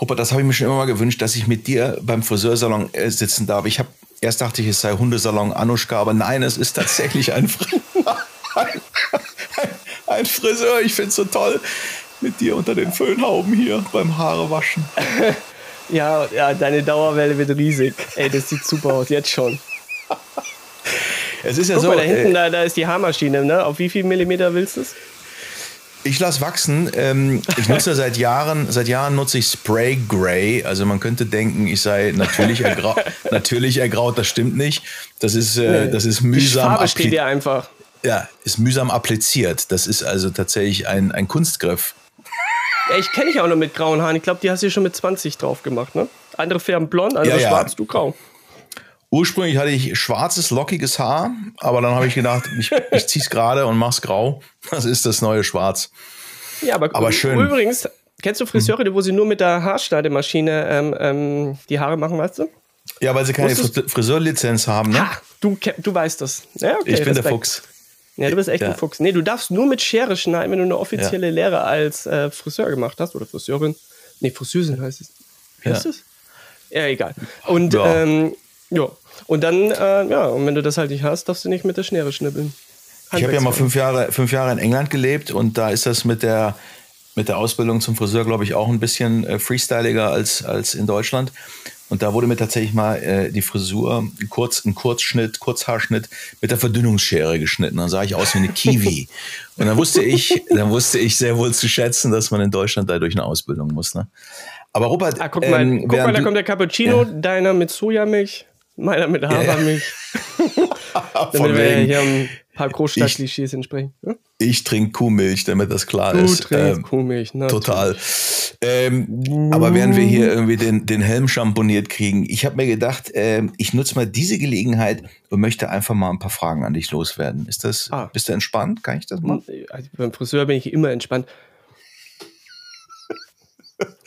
Rupert, das habe ich mir schon immer mal gewünscht, dass ich mit dir beim Friseursalon äh, sitzen darf. Ich habe erst dachte ich, es sei Hundesalon Anuschka, aber nein, es ist tatsächlich ein, ein, ein Friseur. Ich finde es so toll mit dir unter den Föhnhauben hier beim Haarewaschen. ja, ja, deine Dauerwelle wird riesig. Ey, das sieht super aus, jetzt schon. Es ist ja Guck so. mal, da hinten, äh, da, da ist die Haarmaschine, ne? Auf wie viel Millimeter willst du es? Ich lasse wachsen. Ähm, ich nutze seit Jahren, seit Jahren nutze ich Spray Gray. Also man könnte denken, ich sei natürlich, ergrau natürlich ergraut. Das stimmt nicht. Das ist, äh, das ist Die mühsam. Farbe steht dir einfach. ja, ist mühsam appliziert. Das ist also tatsächlich ein, ein Kunstgriff. Ja, ich kenne dich auch noch mit grauen Haaren. Ich glaube, die hast du schon mit 20 drauf gemacht, ne? Andere färben blond, andere Ja, ja. schwarz, du grau. Ursprünglich hatte ich schwarzes, lockiges Haar, aber dann habe ich gedacht, ich, ich ziehe es gerade und mach's grau. Das ist das neue Schwarz. Ja, aber, Aber schön. Übrigens, kennst du Friseure, wo sie nur mit der Haarschneidemaschine ähm, ähm, die Haare machen, weißt du? Ja, weil sie keine Friseurlizenz haben, ne? Ha, du, du weißt das. Ja, okay, ich bin der Respekt. Fuchs. Ja, du bist echt Ja. ein Fuchs. Nee, du darfst nur mit Schere schneiden, wenn du eine offizielle Lehre als äh, Friseur gemacht hast oder Friseurin. Nee, Friseurin heißt es. Wie Ja. heißt es? Ja, egal. Und Ja. ähm, ja. Und dann, äh, ja, und wenn du das halt nicht hast, darfst du nicht mit der Schere schnippeln. Ich habe ja mal fünf Jahre, fünf Jahre in England gelebt und da ist das mit der, mit der Ausbildung zum Friseur, glaube ich, auch ein bisschen äh, freestyliger als, als in Deutschland. Und da wurde mir tatsächlich mal äh, die Frisur, ein, Kurz, ein Kurzschnitt, Kurzhaarschnitt mit der Verdünnungsschere geschnitten. Dann sah ich aus wie eine Kiwi. und dann wusste ich, dann wusste ich sehr wohl zu schätzen, dass man in Deutschland dadurch eine Ausbildung muss. Ne? Aber Robert, Ah, guck mal, ähm, guck mal da kommt der Cappuccino, deiner mit Sojamilch, meiner mit Hafermilch. Von Damit wir wegen, hier ein paar Großstadtklischees entsprechen. Ja? ich trinke Kuhmilch, damit das klar Du ist. trinkst Ähm, Kuhmilch, ne? Total. Ähm, aber während wir hier irgendwie den, den Helm schamponiert kriegen, ich habe mir gedacht, ähm, ich nutze mal diese Gelegenheit und möchte einfach mal ein paar Fragen an dich loswerden. Ist das, Ah. bist du entspannt? Kann ich das machen? Also beim Friseur bin ich immer entspannt.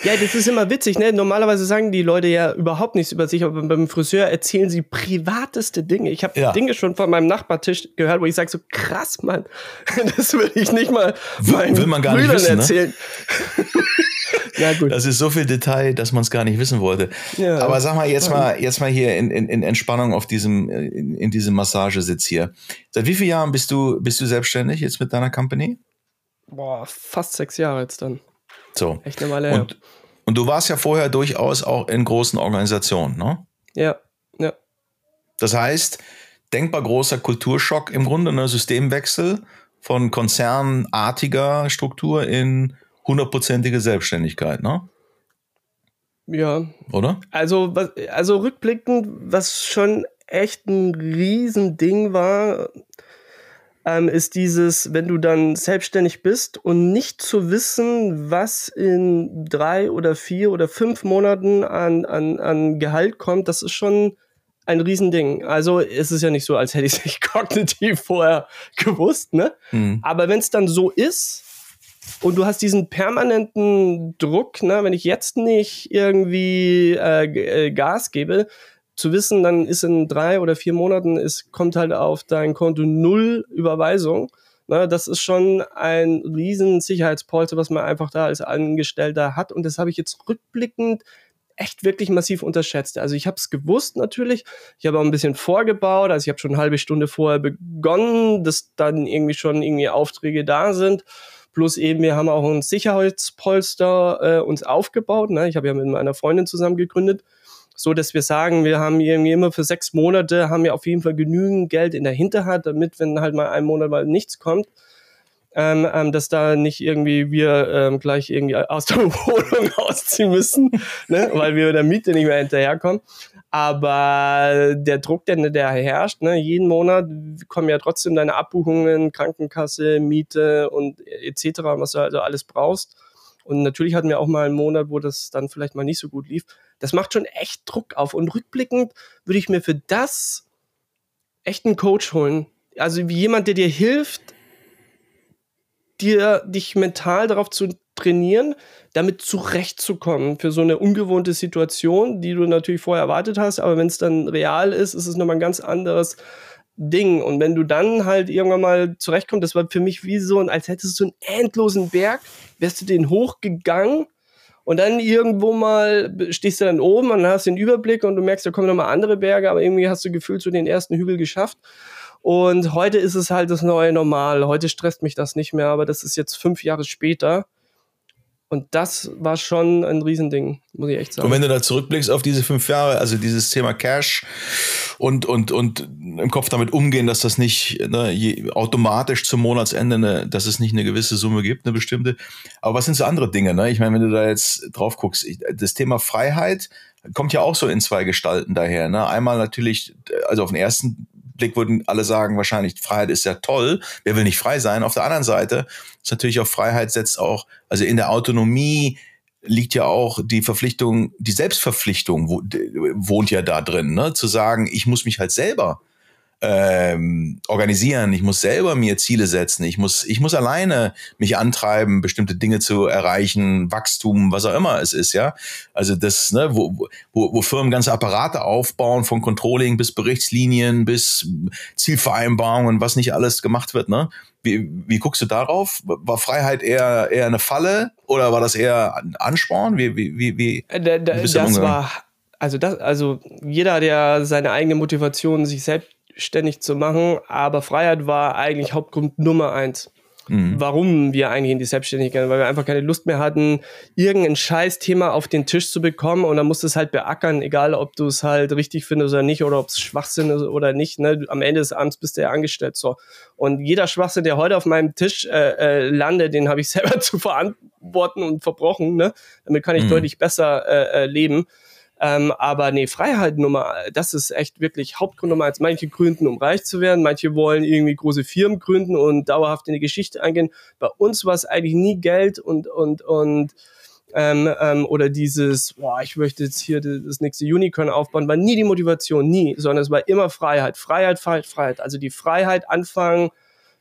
Ja, das ist immer witzig, ne? Normalerweise sagen die Leute ja überhaupt nichts über sich, aber beim Friseur erzählen sie privateste Dinge. Ich habe Ja. Dinge schon von meinem Nachbartisch gehört, wo ich sage so krass, Mann, das will ich nicht mal meinen will man gar nicht Brüdern wissen, ne? erzählen. Na gut. Das ist so viel Detail, dass man es gar nicht wissen wollte. Ja. Aber sag mal jetzt mal, jetzt mal hier in, in, in Entspannung auf diesem, in, in diesem Massagesitz hier. Seit wie vielen Jahren bist du, bist du selbstständig jetzt mit deiner Company? Boah, fast sechs Jahre jetzt dann. So. Echt eine Weile her. Und, und du warst ja vorher durchaus auch in großen Organisationen, ne? Ja, ja. Das heißt, denkbar großer Kulturschock im Grunde, ne? Systemwechsel von konzernartiger Struktur in hundertprozentige Selbstständigkeit, ne? Ja, Oder? Also, also rückblickend, was schon echt ein Riesending war, ähm, ist dieses, wenn du dann selbstständig bist und nicht zu wissen, was in drei oder vier oder fünf Monaten an, an, an Gehalt kommt, das ist schon ein Riesending. Also es ist ja nicht so, als hätte ich es nicht kognitiv vorher gewusst, ne? Hm. Aber wenn es dann so ist und du hast diesen permanenten Druck, ne, wenn ich jetzt nicht irgendwie äh, äh, Gas gebe, zu wissen, dann ist in drei oder vier Monaten, es kommt halt auf dein Konto null Überweisung. Ne, das ist schon ein riesen Sicherheitspolster, was man einfach da als Angestellter hat. Und das habe ich jetzt rückblickend echt wirklich massiv unterschätzt. Also ich habe es gewusst natürlich. Ich habe auch ein bisschen vorgebaut. Also ich habe schon eine halbe Stunde vorher begonnen, dass dann irgendwie schon irgendwie Aufträge da sind. Plus eben, wir haben auch ein Sicherheitspolster äh, uns aufgebaut. Ne? Ich habe ja mit meiner Freundin zusammen gegründet, so dass wir sagen, wir haben irgendwie immer für sechs Monate haben wir auf jeden Fall genügend Geld in der Hinterhand, damit wenn halt mal ein Monat mal nichts kommt, ähm, ähm, dass da nicht irgendwie wir ähm, gleich irgendwie aus der Wohnung ausziehen müssen, ne? weil wir der Miete nicht mehr hinterherkommen. Aber der Druck, der, der herrscht, ne? jeden Monat kommen ja trotzdem deine Abbuchungen, Krankenkasse, Miete und etc., was du also alles brauchst. Und natürlich hatten wir auch mal einen Monat, wo das dann vielleicht mal nicht so gut lief. Das macht schon echt Druck auf. Und rückblickend würde ich mir für das echt einen Coach holen. Also wie jemand, der dir hilft, dir dich mental darauf zu trainieren, damit zurechtzukommen für so eine ungewohnte Situation, die du natürlich vorher erwartet hast, aber wenn es dann real ist, ist es nochmal ein ganz anderes Ding. Und wenn du dann halt irgendwann mal zurechtkommst, das war für mich wie so, als hättest du einen endlosen Berg, wärst du den hochgegangen Und dann irgendwo mal stehst du dann oben und hast den Überblick und du merkst, da kommen nochmal andere Berge, aber irgendwie hast du gefühlt so den ersten Hügel geschafft. Und heute ist es halt das neue Normal. Heute stresst mich das nicht mehr, aber das ist jetzt fünf Jahre später. Und das war schon ein Riesending, muss ich echt sagen. Und wenn du da zurückblickst auf diese fünf Jahre, also dieses Thema Cash und, und, und im Kopf damit umgehen, dass das nicht ne, je, automatisch zum Monatsende, ne, dass es nicht eine gewisse Summe gibt, eine bestimmte. Aber was sind so andere Dinge? Ne? Ich meine, wenn du da jetzt drauf guckst, ich, das Thema Freiheit kommt ja auch so in zwei Gestalten daher. Ne? Einmal natürlich, also auf den ersten Blick würden alle sagen, wahrscheinlich Freiheit ist ja toll. Wer will nicht frei sein? Auf der anderen Seite ist natürlich auch Freiheit setzt auch, also in der Autonomie liegt ja auch die Verpflichtung, die Selbstverpflichtung wohnt ja da drin, ne? zu sagen, ich muss mich halt selber ähm, organisieren, ich muss selber mir Ziele setzen, ich muss, ich muss alleine mich antreiben, bestimmte Dinge zu erreichen, Wachstum, was auch immer es ist, ja. Also das, ne, wo, wo, wo Firmen ganze Apparate aufbauen, von Controlling bis Berichtslinien bis Zielvereinbarungen, was nicht alles gemacht wird, ne? Wie, wie guckst du darauf? War Freiheit eher, eher eine Falle oder war das eher ein Ansporn? Wie, wie, wie, wie, äh, da, da, das war, also das, also jeder, der seine eigene Motivation sich selbst ständig zu machen, aber Freiheit war eigentlich Hauptgrund Nummer eins. Mhm. Warum wir eigentlich in die Selbstständigkeit, weil wir einfach keine Lust mehr hatten, irgendein Scheißthema auf den Tisch zu bekommen und dann musst du es halt beackern, egal ob du es halt richtig findest oder nicht oder ob es Schwachsinn ist oder nicht. Ne? Am Ende des Abends bist du ja angestellt so. Und jeder Schwachsinn, der heute auf meinem Tisch äh, äh, landet, den habe ich selber zu verantworten und verbrochen. Ne? Damit kann ich mhm. deutlich besser äh, äh, leben. Ähm, aber nee, Freiheit Nummer, das ist echt wirklich Hauptgrund Nummer eins. Manche gründen, um reich zu werden, manche wollen irgendwie große Firmen gründen und dauerhaft in die Geschichte eingehen. Bei uns war es eigentlich nie Geld und, und, und ähm, ähm, oder dieses, boah, ich möchte jetzt hier das nächste Unicorn aufbauen, war nie die Motivation, nie, sondern es war immer Freiheit, Freiheit, Freiheit, Freiheit. Also die Freiheit anfangen,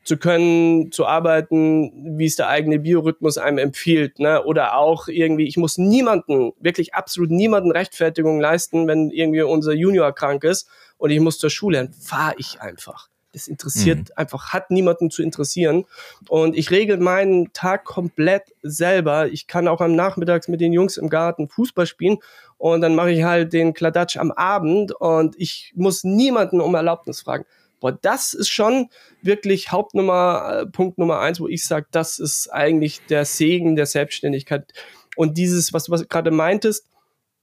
zu können, zu arbeiten, wie es der eigene Biorhythmus einem empfiehlt, ne? Oder auch irgendwie, ich muss niemanden, wirklich absolut niemanden Rechtfertigung leisten, wenn irgendwie unser Junior krank ist und ich muss zur Schule, dann fahre ich einfach. Das interessiert mhm. einfach, hat niemanden zu interessieren. Und ich regel meinen Tag komplett selber. Ich kann auch am Nachmittags mit den Jungs im Garten Fußball spielen und dann mache ich halt den Kladatsch am Abend und ich muss niemanden um Erlaubnis fragen. Boah, das ist schon wirklich Hauptnummer, äh, Punkt Nummer eins, wo ich sage, das ist eigentlich der Segen der Selbstständigkeit. Und dieses, was du gerade meintest,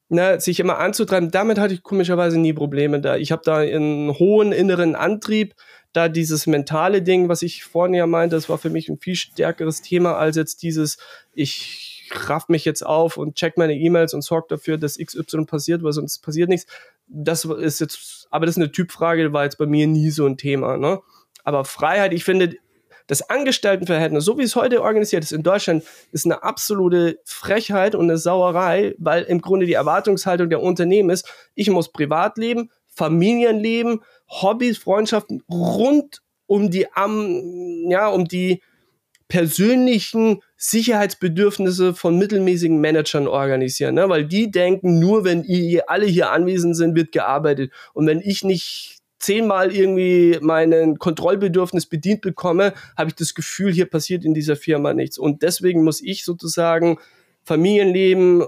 ne, sich immer anzutreiben, damit hatte ich komischerweise nie Probleme da. Ich habe da einen hohen inneren Antrieb, da dieses mentale Ding, was ich vorhin ja meinte, das war für mich ein viel stärkeres Thema als jetzt dieses, ich raff mich jetzt auf und check meine E-Mails und sorge dafür, dass XY passiert, weil sonst passiert nichts. Das ist jetzt aber das ist eine Typfrage, war jetzt bei mir nie so ein Thema. Ne? Aber Freiheit, ich finde, das Angestelltenverhältnis, so wie es heute organisiert ist in Deutschland, ist eine absolute Frechheit und eine Sauerei, weil im Grunde die Erwartungshaltung der Unternehmen ist, ich muss Privatleben, Familienleben, Hobbys, Freundschaften rund um die, um, ja, um die persönlichen Sicherheitsbedürfnisse von mittelmäßigen Managern organisieren, ne? weil die denken, nur wenn ihr alle hier anwesend sind, wird gearbeitet. Und wenn ich nicht zehnmal irgendwie meinen Kontrollbedürfnis bedient bekomme, habe ich das Gefühl, hier passiert in dieser Firma nichts. Und deswegen muss ich sozusagen Familienleben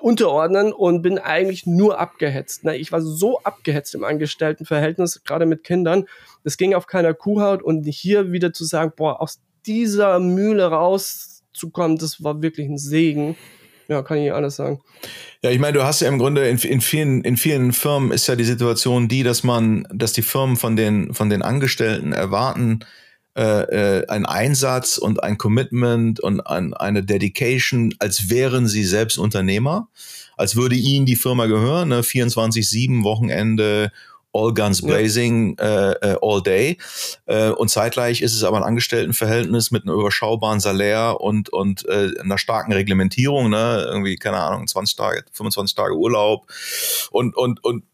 unterordnen und bin eigentlich nur abgehetzt. Ne? Ich war so abgehetzt im Angestelltenverhältnis, gerade mit Kindern. Das ging auf keiner Kuhhaut und hier wieder zu sagen, boah, aus dieser Mühle rauszukommen, das war wirklich ein Segen. Ja, kann ich nicht alles sagen. Ja, ich meine, du hast ja im Grunde in, in vielen in vielen Firmen ist ja die Situation die, dass man, dass die Firmen von den von den Angestellten erwarten äh, äh, ein Einsatz und ein Commitment und ein, eine Dedication, als wären sie selbst Unternehmer, als würde ihnen die Firma gehören, ne? 24/7 Wochenende all guns blazing ja. äh, äh, all day. Äh, und zeitgleich ist es aber ein Angestelltenverhältnis mit einem überschaubaren Salär und, und äh, einer starken Reglementierung, ne? irgendwie, keine Ahnung, 20 Tage, 25 Tage Urlaub und, und, und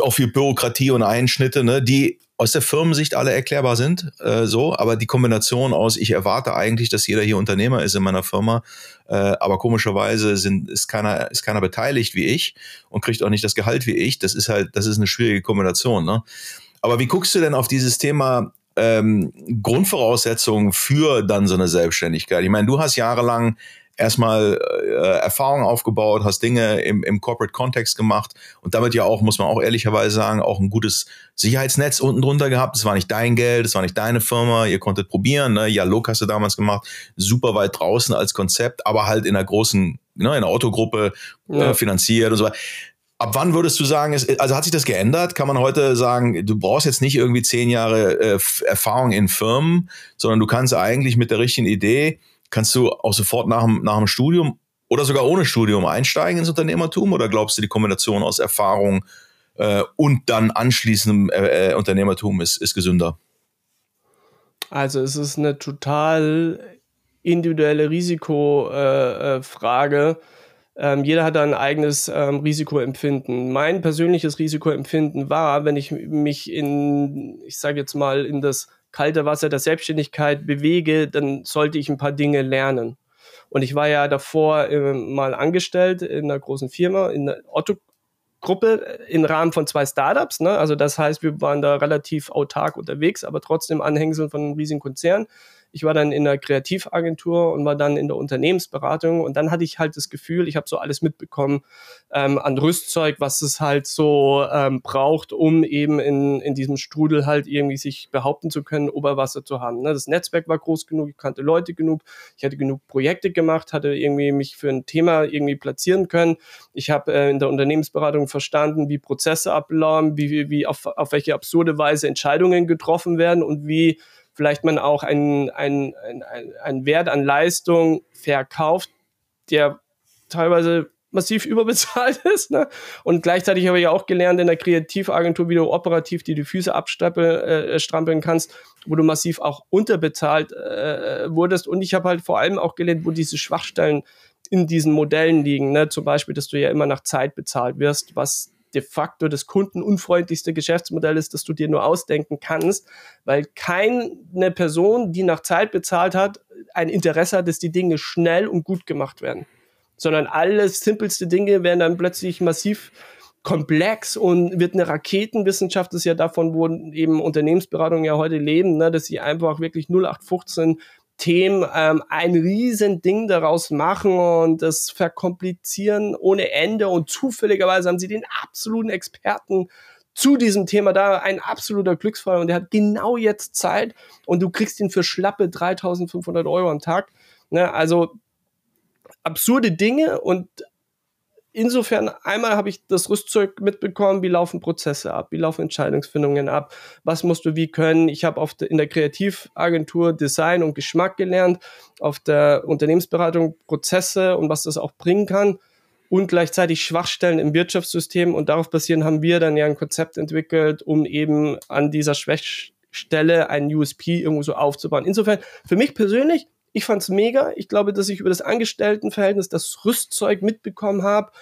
auch viel Bürokratie und Einschnitte, ne, die aus der Firmensicht alle erklärbar sind, äh, so, aber die Kombination aus, ich erwarte eigentlich, dass jeder hier Unternehmer ist in meiner Firma, äh, aber komischerweise sind, ist keiner, ist keiner beteiligt wie ich und kriegt auch nicht das Gehalt wie ich. Das ist halt, das ist eine schwierige Kombination. Ne? Aber wie guckst du denn auf dieses Thema ähm, Grundvoraussetzungen für dann so eine Selbstständigkeit? Ich meine, du hast jahrelang erstmal äh, Erfahrung aufgebaut, hast Dinge im, im Corporate Kontext gemacht und damit ja auch, muss man auch ehrlicherweise sagen, auch ein gutes Sicherheitsnetz unten drunter gehabt. Das war nicht dein Geld, das war nicht deine Firma, ihr konntet probieren. Ne? Ja, Lok hast du damals gemacht, super weit draußen als Konzept, aber halt in einer großen, ne, in einer Autogruppe ja. äh, finanziert und so weiter. Ab wann würdest du sagen, ist, also hat sich das geändert? Kann man heute sagen, du brauchst jetzt nicht irgendwie zehn Jahre äh, Erfahrung in Firmen, sondern du kannst eigentlich mit der richtigen Idee, kannst du auch sofort nach dem, nach dem Studium oder sogar ohne Studium einsteigen ins Unternehmertum? Oder glaubst du, die Kombination aus Erfahrung äh, und dann anschließendem äh, äh Unternehmertum ist, ist gesünder? Also es ist eine total individuelle Risikofrage. Äh, äh ähm, jeder hat ein eigenes ähm, Risikoempfinden. Mein persönliches Risikoempfinden war, wenn ich mich in, ich sage jetzt mal, in das kalte Wasser der Selbstständigkeit bewege, dann sollte ich ein paar Dinge lernen. Und ich war ja davor äh, mal angestellt in einer großen Firma, in der Otto-Gruppe im Rahmen von zwei Startups. Ne? Also das heißt, wir waren da relativ autark unterwegs, aber trotzdem Anhängsel von einem riesigen Konzern. Ich war dann in der Kreativagentur und war dann in der Unternehmensberatung und dann hatte ich halt das Gefühl, ich habe so alles mitbekommen ähm, an Rüstzeug, was es halt so ähm, braucht, um eben in, in diesem Strudel halt irgendwie sich behaupten zu können, Oberwasser zu haben. Ne? Das Netzwerk war groß genug, ich kannte Leute genug, ich hatte genug Projekte gemacht, hatte irgendwie mich für ein Thema irgendwie platzieren können. Ich habe äh, in der Unternehmensberatung verstanden, wie Prozesse ablaufen, wie, wie auf, auf welche absurde Weise Entscheidungen getroffen werden und wie vielleicht man auch einen, einen, einen, einen Wert an Leistung verkauft, der teilweise massiv überbezahlt ist. Ne? Und gleichzeitig habe ich auch gelernt in der Kreativagentur, wie du operativ die, die Füße abstrampeln äh, kannst, wo du massiv auch unterbezahlt äh, wurdest. Und ich habe halt vor allem auch gelernt, wo diese Schwachstellen in diesen Modellen liegen. Ne? Zum Beispiel, dass du ja immer nach Zeit bezahlt wirst, was de facto das kundenunfreundlichste Geschäftsmodell ist, das du dir nur ausdenken kannst, weil keine Person, die nach Zeit bezahlt hat, ein Interesse hat, dass die Dinge schnell und gut gemacht werden. Sondern alle simpelste Dinge werden dann plötzlich massiv komplex und wird eine Raketenwissenschaft, das ist ja davon, wo eben Unternehmensberatungen ja heute leben, ne, dass sie einfach wirklich 0815 Themen ähm, ein Riesending daraus machen und das verkomplizieren ohne Ende und zufälligerweise haben sie den absoluten Experten zu diesem Thema da, ein absoluter Glücksfall und der hat genau jetzt Zeit und du kriegst ihn für schlappe 3500 Euro am Tag. Ne? Also absurde Dinge und insofern einmal habe ich das Rüstzeug mitbekommen, wie laufen Prozesse ab, wie laufen Entscheidungsfindungen ab, was musst du wie können. Ich habe de, in der Kreativagentur Design und Geschmack gelernt, auf der Unternehmensberatung Prozesse und was das auch bringen kann und gleichzeitig Schwachstellen im Wirtschaftssystem und darauf basierend haben wir dann ja ein Konzept entwickelt, um eben an dieser Schwächstelle einen USP irgendwo so aufzubauen. Insofern für mich persönlich ich fand's mega. Ich glaube, dass ich über das Angestelltenverhältnis das Rüstzeug mitbekommen habe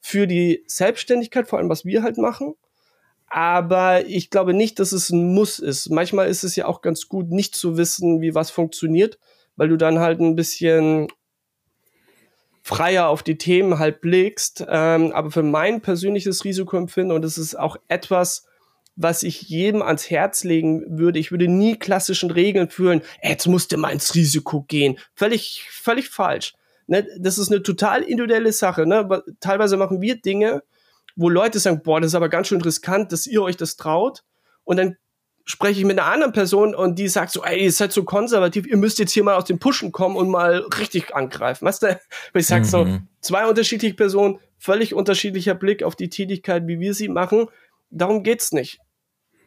für die Selbstständigkeit, vor allem was wir halt machen. Aber ich glaube nicht, dass es ein Muss ist. Manchmal ist es ja auch ganz gut, nicht zu wissen, wie was funktioniert, weil du dann halt ein bisschen freier auf die Themen halt blickst. Ähm, aber für mein persönliches Risikoempfinden, und das ist auch etwas, was ich jedem ans Herz legen würde. Ich würde nie klassischen Regeln führen, jetzt musst du mal ins Risiko gehen. Völlig, völlig falsch. Ne? Das ist eine total individuelle Sache. Ne? Teilweise machen wir Dinge, wo Leute sagen, boah, das ist aber ganz schön riskant, dass ihr euch das traut. Und dann spreche ich mit einer anderen Person und die sagt so, ey, ihr seid so konservativ, ihr müsst jetzt hier mal aus dem Pushen kommen und mal richtig angreifen. Weißt du? Ich sag mhm. so, zwei unterschiedliche Personen, völlig unterschiedlicher Blick auf die Tätigkeit, wie wir sie machen darum geht's nicht.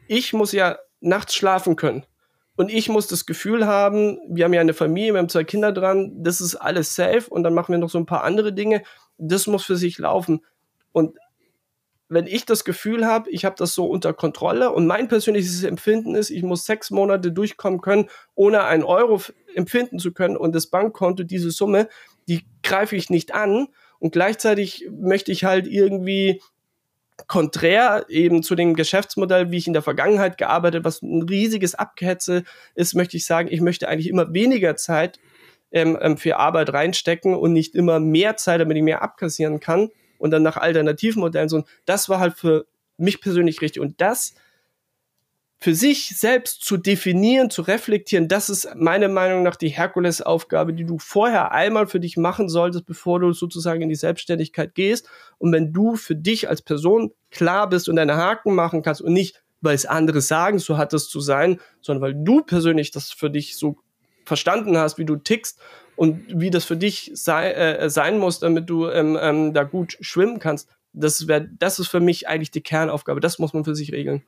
Ich muss ja nachts schlafen können. Und ich muss das Gefühl haben, wir haben ja eine Familie, wir haben zwei Kinder dran, das ist alles safe und dann machen wir noch so ein paar andere Dinge. Das muss für sich laufen. Und wenn ich das Gefühl habe, ich habe das so unter Kontrolle und mein persönliches Empfinden ist, ich muss sechs Monate durchkommen können, ohne einen Euro empfinden zu können und das Bankkonto, diese Summe, die greife ich nicht an und gleichzeitig möchte ich halt irgendwie konträr eben zu dem Geschäftsmodell, wie ich in der Vergangenheit gearbeitet, was ein riesiges Abgehetze ist, möchte ich sagen, ich möchte eigentlich immer weniger Zeit ähm, ähm, für Arbeit reinstecken und nicht immer mehr Zeit, damit ich mehr abkassieren kann und dann nach Alternativmodellen so. Das war halt für mich persönlich richtig und das für sich selbst zu definieren, zu reflektieren, das ist meiner Meinung nach die Herkulesaufgabe, die du vorher einmal für dich machen solltest, bevor du sozusagen in die Selbstständigkeit gehst. Und wenn du für dich als Person klar bist und deine Haken machen kannst und nicht, weil es andere sagen, so hat es zu sein, sondern weil du persönlich das für dich so verstanden hast, wie du tickst und wie das für dich sei, äh, sein muss, damit du ähm, ähm, da gut schwimmen kannst. Das, wär, das ist für mich eigentlich die Kernaufgabe. Das muss man für sich regeln.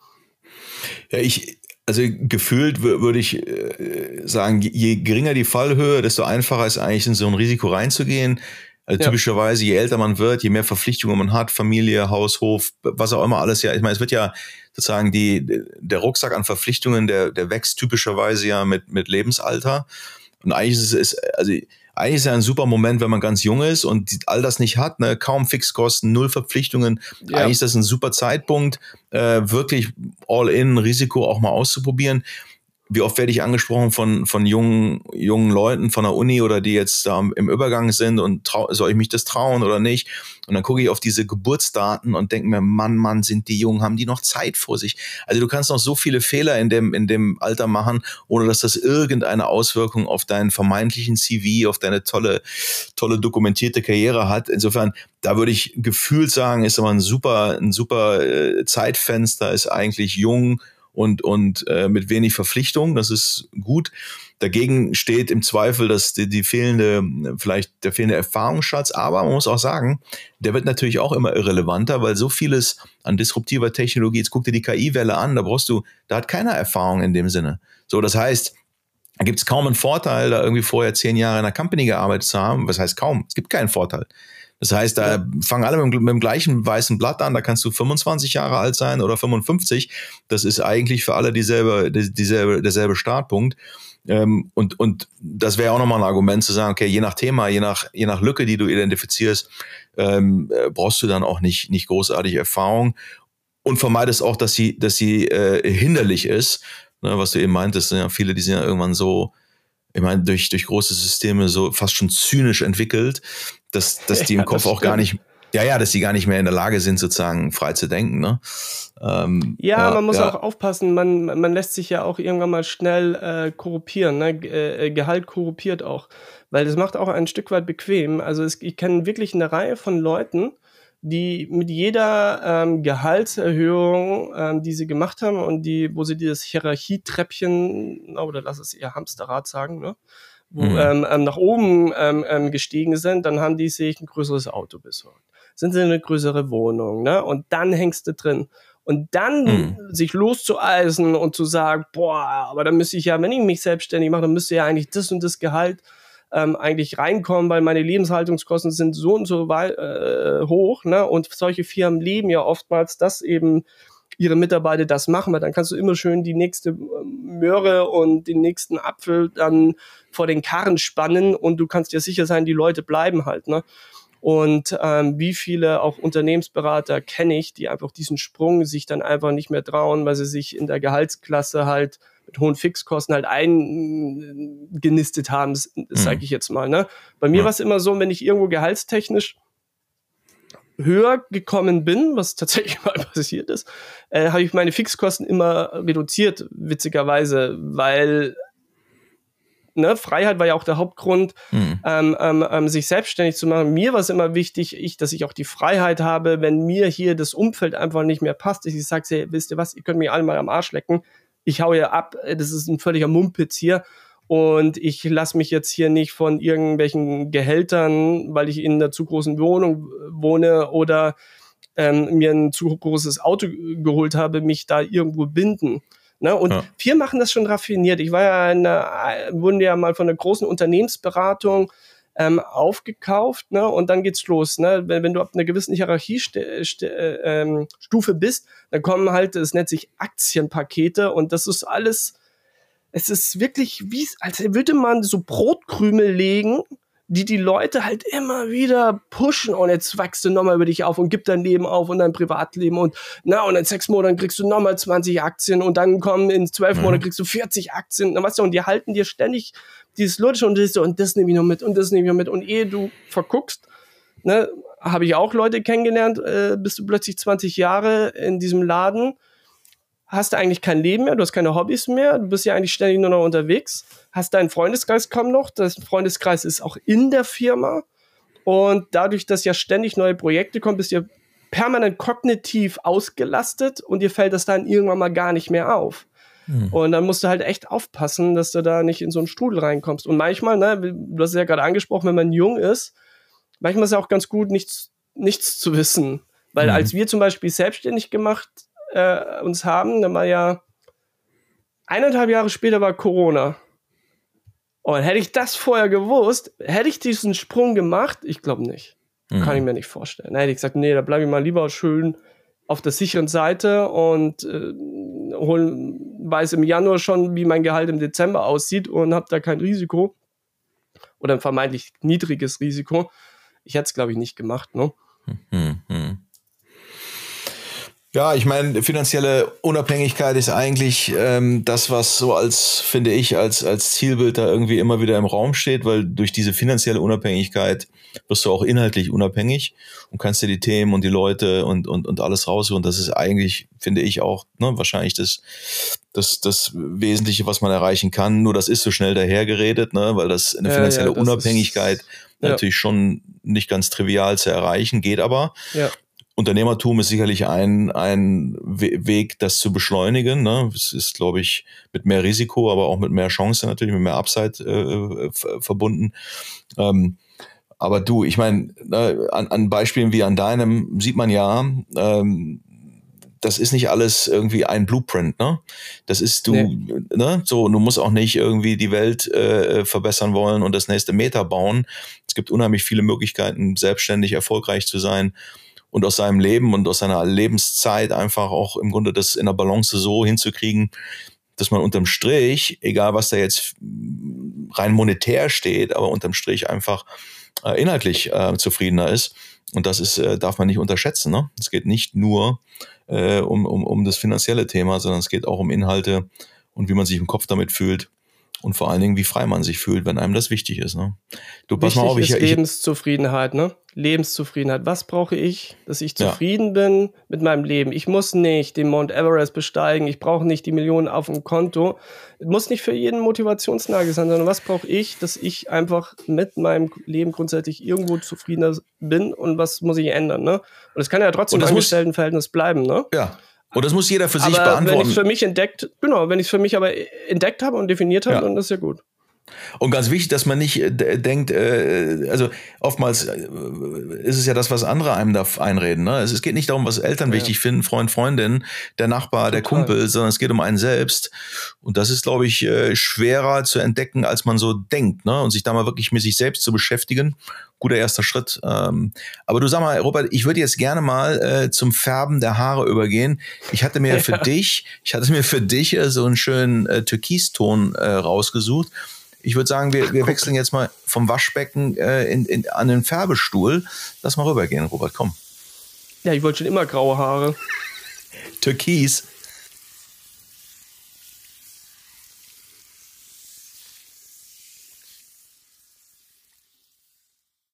Ja, ich, also gefühlt würde ich äh, sagen, je geringer die Fallhöhe, desto einfacher ist eigentlich in so ein Risiko reinzugehen. Also ja. typischerweise, je älter man wird, je mehr Verpflichtungen man hat, Familie, Haus, Hof, was auch immer alles ja. Ich meine, es wird ja sozusagen die, der Rucksack an Verpflichtungen, der, der wächst typischerweise ja mit, mit Lebensalter. Und eigentlich ist es, also eigentlich ist ja ein super Moment, wenn man ganz jung ist und all das nicht hat, ne? kaum Fixkosten, null Verpflichtungen. Ja. Eigentlich ist das ein super Zeitpunkt, äh, wirklich all in Risiko auch mal auszuprobieren wie oft werde ich angesprochen von, von jungen, jungen Leuten von der Uni oder die jetzt da im Übergang sind und trau, soll ich mich das trauen oder nicht? Und dann gucke ich auf diese Geburtsdaten und denke mir, Mann, Mann, sind die jungen, haben die noch Zeit vor sich? Also du kannst noch so viele Fehler in dem, in dem Alter machen, ohne dass das irgendeine Auswirkung auf deinen vermeintlichen CV, auf deine tolle, tolle dokumentierte Karriere hat. Insofern, da würde ich gefühlt sagen, ist aber ein super, ein super äh, Zeitfenster, ist eigentlich jung, und, und äh, mit wenig Verpflichtung. Das ist gut. Dagegen steht im Zweifel, dass die, die fehlende, vielleicht der fehlende Erfahrungsschatz, aber man muss auch sagen, der wird natürlich auch immer irrelevanter, weil so vieles an disruptiver Technologie, jetzt guck dir die KI-Welle an, da brauchst du, da hat keiner Erfahrung in dem Sinne. So, das heißt, da gibt es kaum einen Vorteil, da irgendwie vorher zehn Jahre in einer Company gearbeitet zu haben. Was heißt kaum? Es gibt keinen Vorteil. Das heißt, da ja. fangen alle mit, mit, dem gleichen weißen Blatt an. Da kannst du 25 Jahre alt sein oder 55. Das ist eigentlich für alle dieselbe, dieselbe, derselbe Startpunkt. Ähm, und, und das wäre auch nochmal ein Argument zu sagen, okay, je nach Thema, je nach, je nach Lücke, die du identifizierst, ähm, äh, brauchst du dann auch nicht, nicht großartige Erfahrung und vermeidest auch, dass sie, dass sie äh, hinderlich ist. Ne, was du eben meintest, sind ja viele, die sind ja irgendwann so, ich meine, durch, durch große Systeme so fast schon zynisch entwickelt, dass, dass die im ja, Kopf auch gar nicht, ja, ja, dass die gar nicht mehr in der Lage sind, sozusagen frei zu denken. Ne? Ähm, ja, ja, man muss ja. auch aufpassen, man, man lässt sich ja auch irgendwann mal schnell äh, korruptieren. Ne? Äh, Gehalt korruptiert auch, weil das macht auch ein Stück weit bequem. Also es, ich kenne wirklich eine Reihe von Leuten, die mit jeder ähm, Gehaltserhöhung, ähm, die sie gemacht haben und die, wo sie dieses Hierarchietreppchen, oder lass es ihr Hamsterrad sagen, ne? Wo, mhm. ähm, ähm, nach oben ähm, ähm, gestiegen sind, dann haben die sich ein größeres Auto besorgt. Sind sie in eine größere Wohnung, ne? Und dann hängst du drin. Und dann mhm. sich loszueisen und zu sagen, boah, aber dann müsste ich ja, wenn ich mich selbstständig mache, dann müsste ja eigentlich das und das Gehalt ähm, eigentlich reinkommen, weil meine Lebenshaltungskosten sind so und so weit, äh, hoch. Ne? Und solche Firmen leben ja oftmals, dass eben ihre Mitarbeiter das machen, weil dann kannst du immer schön die nächste ähm, Möhre und den nächsten Apfel dann vor den Karren spannen und du kannst dir sicher sein, die Leute bleiben halt. Ne? Und ähm, wie viele auch Unternehmensberater kenne ich, die einfach diesen Sprung sich dann einfach nicht mehr trauen, weil sie sich in der Gehaltsklasse halt mit hohen Fixkosten halt eingenistet haben, das, das sage mhm. ich jetzt mal. Ne? Bei mir ja. war es immer so, wenn ich irgendwo gehaltstechnisch höher gekommen bin, was tatsächlich mal passiert ist, äh, habe ich meine Fixkosten immer reduziert, witzigerweise, weil ne, Freiheit war ja auch der Hauptgrund, mhm. ähm, ähm, ähm, sich selbstständig zu machen. Mir war es immer wichtig, ich, dass ich auch die Freiheit habe, wenn mir hier das Umfeld einfach nicht mehr passt, ich sage, hey, wisst ihr was, ihr könnt mich alle mal am Arsch lecken, ich hau ja ab, das ist ein völliger Mumpitz hier und ich lasse mich jetzt hier nicht von irgendwelchen Gehältern, weil ich in einer zu großen Wohnung wohne oder ähm, mir ein zu großes Auto geholt habe, mich da irgendwo binden. Ne? Und ja. wir machen das schon raffiniert. Ich war ja in einer, wurden ja mal von einer großen Unternehmensberatung ähm, aufgekauft, ne? Und dann geht's los. Ne? Wenn, wenn du ab einer gewissen Hierarchiestufe äh, ähm, bist, dann kommen halt, es nennt sich Aktienpakete und das ist alles, es ist wirklich wie, als würde man so Brotkrümel legen die die Leute halt immer wieder pushen und jetzt wachst du nochmal über dich auf und gib dein Leben auf und dein Privatleben und na und in sechs Monaten kriegst du nochmal 20 Aktien und dann kommen in zwölf mhm. Monaten kriegst du 40 Aktien, na weißt du, und die halten dir ständig dieses Lutsche und das und das nehme ich noch mit und das nehme ich noch mit und ehe du verguckst, ne, habe ich auch Leute kennengelernt, äh, bist du plötzlich 20 Jahre in diesem Laden hast du eigentlich kein Leben mehr, du hast keine Hobbys mehr, du bist ja eigentlich ständig nur noch unterwegs, hast deinen Freundeskreis kaum noch, das Freundeskreis ist auch in der Firma und dadurch, dass ja ständig neue Projekte kommen, bist du permanent kognitiv ausgelastet und dir fällt das dann irgendwann mal gar nicht mehr auf. Hm. Und dann musst du halt echt aufpassen, dass du da nicht in so einen Strudel reinkommst. Und manchmal, ne, du hast es ja gerade angesprochen, wenn man jung ist, manchmal ist es auch ganz gut, nichts, nichts zu wissen. Weil hm. als wir zum Beispiel selbstständig gemacht äh, uns haben, dann war ja eineinhalb Jahre später war Corona. Und hätte ich das vorher gewusst, hätte ich diesen Sprung gemacht? Ich glaube nicht. Mhm. Kann ich mir nicht vorstellen. Dann hätte ich gesagt, nee, da bleibe ich mal lieber schön auf der sicheren Seite und äh, holen, weiß im Januar schon, wie mein Gehalt im Dezember aussieht und habe da kein Risiko oder ein vermeintlich niedriges Risiko. Ich hätte es, glaube ich, nicht gemacht. Ne? Mhm. Ja, ich meine, finanzielle Unabhängigkeit ist eigentlich ähm, das, was so als, finde ich, als, als Zielbild da irgendwie immer wieder im Raum steht, weil durch diese finanzielle Unabhängigkeit wirst du auch inhaltlich unabhängig und kannst dir die Themen und die Leute und, und, und alles raussuchen. Das ist eigentlich, finde ich, auch ne, wahrscheinlich das, das, das Wesentliche, was man erreichen kann. Nur das ist so schnell dahergeredet, ne, weil das eine finanzielle ja, ja, das Unabhängigkeit ist, natürlich schon nicht ganz trivial zu erreichen, geht aber. Unternehmertum ist sicherlich ein, ein Weg, das zu beschleunigen. Ne? Es ist, glaube ich, mit mehr Risiko, aber auch mit mehr Chance natürlich, mit mehr Upside äh, verbunden. Ähm, aber du, ich meine, ne, an, an Beispielen wie an deinem sieht man ja, ähm, das ist nicht alles irgendwie ein Blueprint, ne? Das ist du, nee. ne? So, du musst auch nicht irgendwie die Welt äh, verbessern wollen und das nächste Meter bauen. Es gibt unheimlich viele Möglichkeiten, selbstständig erfolgreich zu sein und aus seinem Leben und aus seiner Lebenszeit einfach auch im Grunde das in der Balance so hinzukriegen, dass man unterm Strich, egal was da jetzt rein monetär steht, aber unterm Strich einfach äh, inhaltlich äh, zufriedener ist. Und das ist, äh, darf man nicht unterschätzen. Ne? Es geht nicht nur äh, um, um, um das finanzielle Thema, sondern es geht auch um Inhalte und wie man sich im Kopf damit fühlt und vor allen Dingen, wie frei man sich fühlt, wenn einem das wichtig ist. Ne? Du pass wichtig mal auf, ich, ist ich, Lebenszufriedenheit, ne? Lebenszufriedenheit. Was brauche ich, dass ich zufrieden ja. bin mit meinem Leben? Ich muss nicht den Mount Everest besteigen. Ich brauche nicht die Millionen auf dem Konto. Muss nicht für jeden Motivationsnagel sein, sondern was brauche ich, dass ich einfach mit meinem Leben grundsätzlich irgendwo zufriedener bin und was muss ich ändern, ne? Und das kann ja trotzdem im Angestelltenverhältnis bleiben, ne? Ja. Und das muss jeder für sich aber beantworten. Wenn ich es für mich entdeckt, genau, wenn ich es für mich aber entdeckt habe und definiert habe, ja. dann ist ja gut. Und ganz wichtig, dass man nicht äh, denkt, äh, also oftmals äh, ist es ja das, was andere einem da einreden. Ne? Es, es geht nicht darum, was Eltern ja. wichtig finden, Freund, Freundin, der Nachbar, Total. der Kumpel, sondern es geht um einen selbst. Und das ist, glaube ich, äh, schwerer zu entdecken, als man so denkt. Ne? Und sich da mal wirklich mit sich selbst zu beschäftigen. Guter erster Schritt. Ähm, aber du sag mal, Robert, ich würde jetzt gerne mal äh, zum Färben der Haare übergehen. Ich hatte mir ja. für dich, ich hatte mir für dich äh, so einen schönen äh, Türkiston äh, rausgesucht. Ich würde sagen, wir, wir wechseln jetzt mal vom Waschbecken äh, in, in, an den Färbestuhl. Lass mal rübergehen, Robert, komm. Ja, ich wollte schon immer graue Haare. Türkis.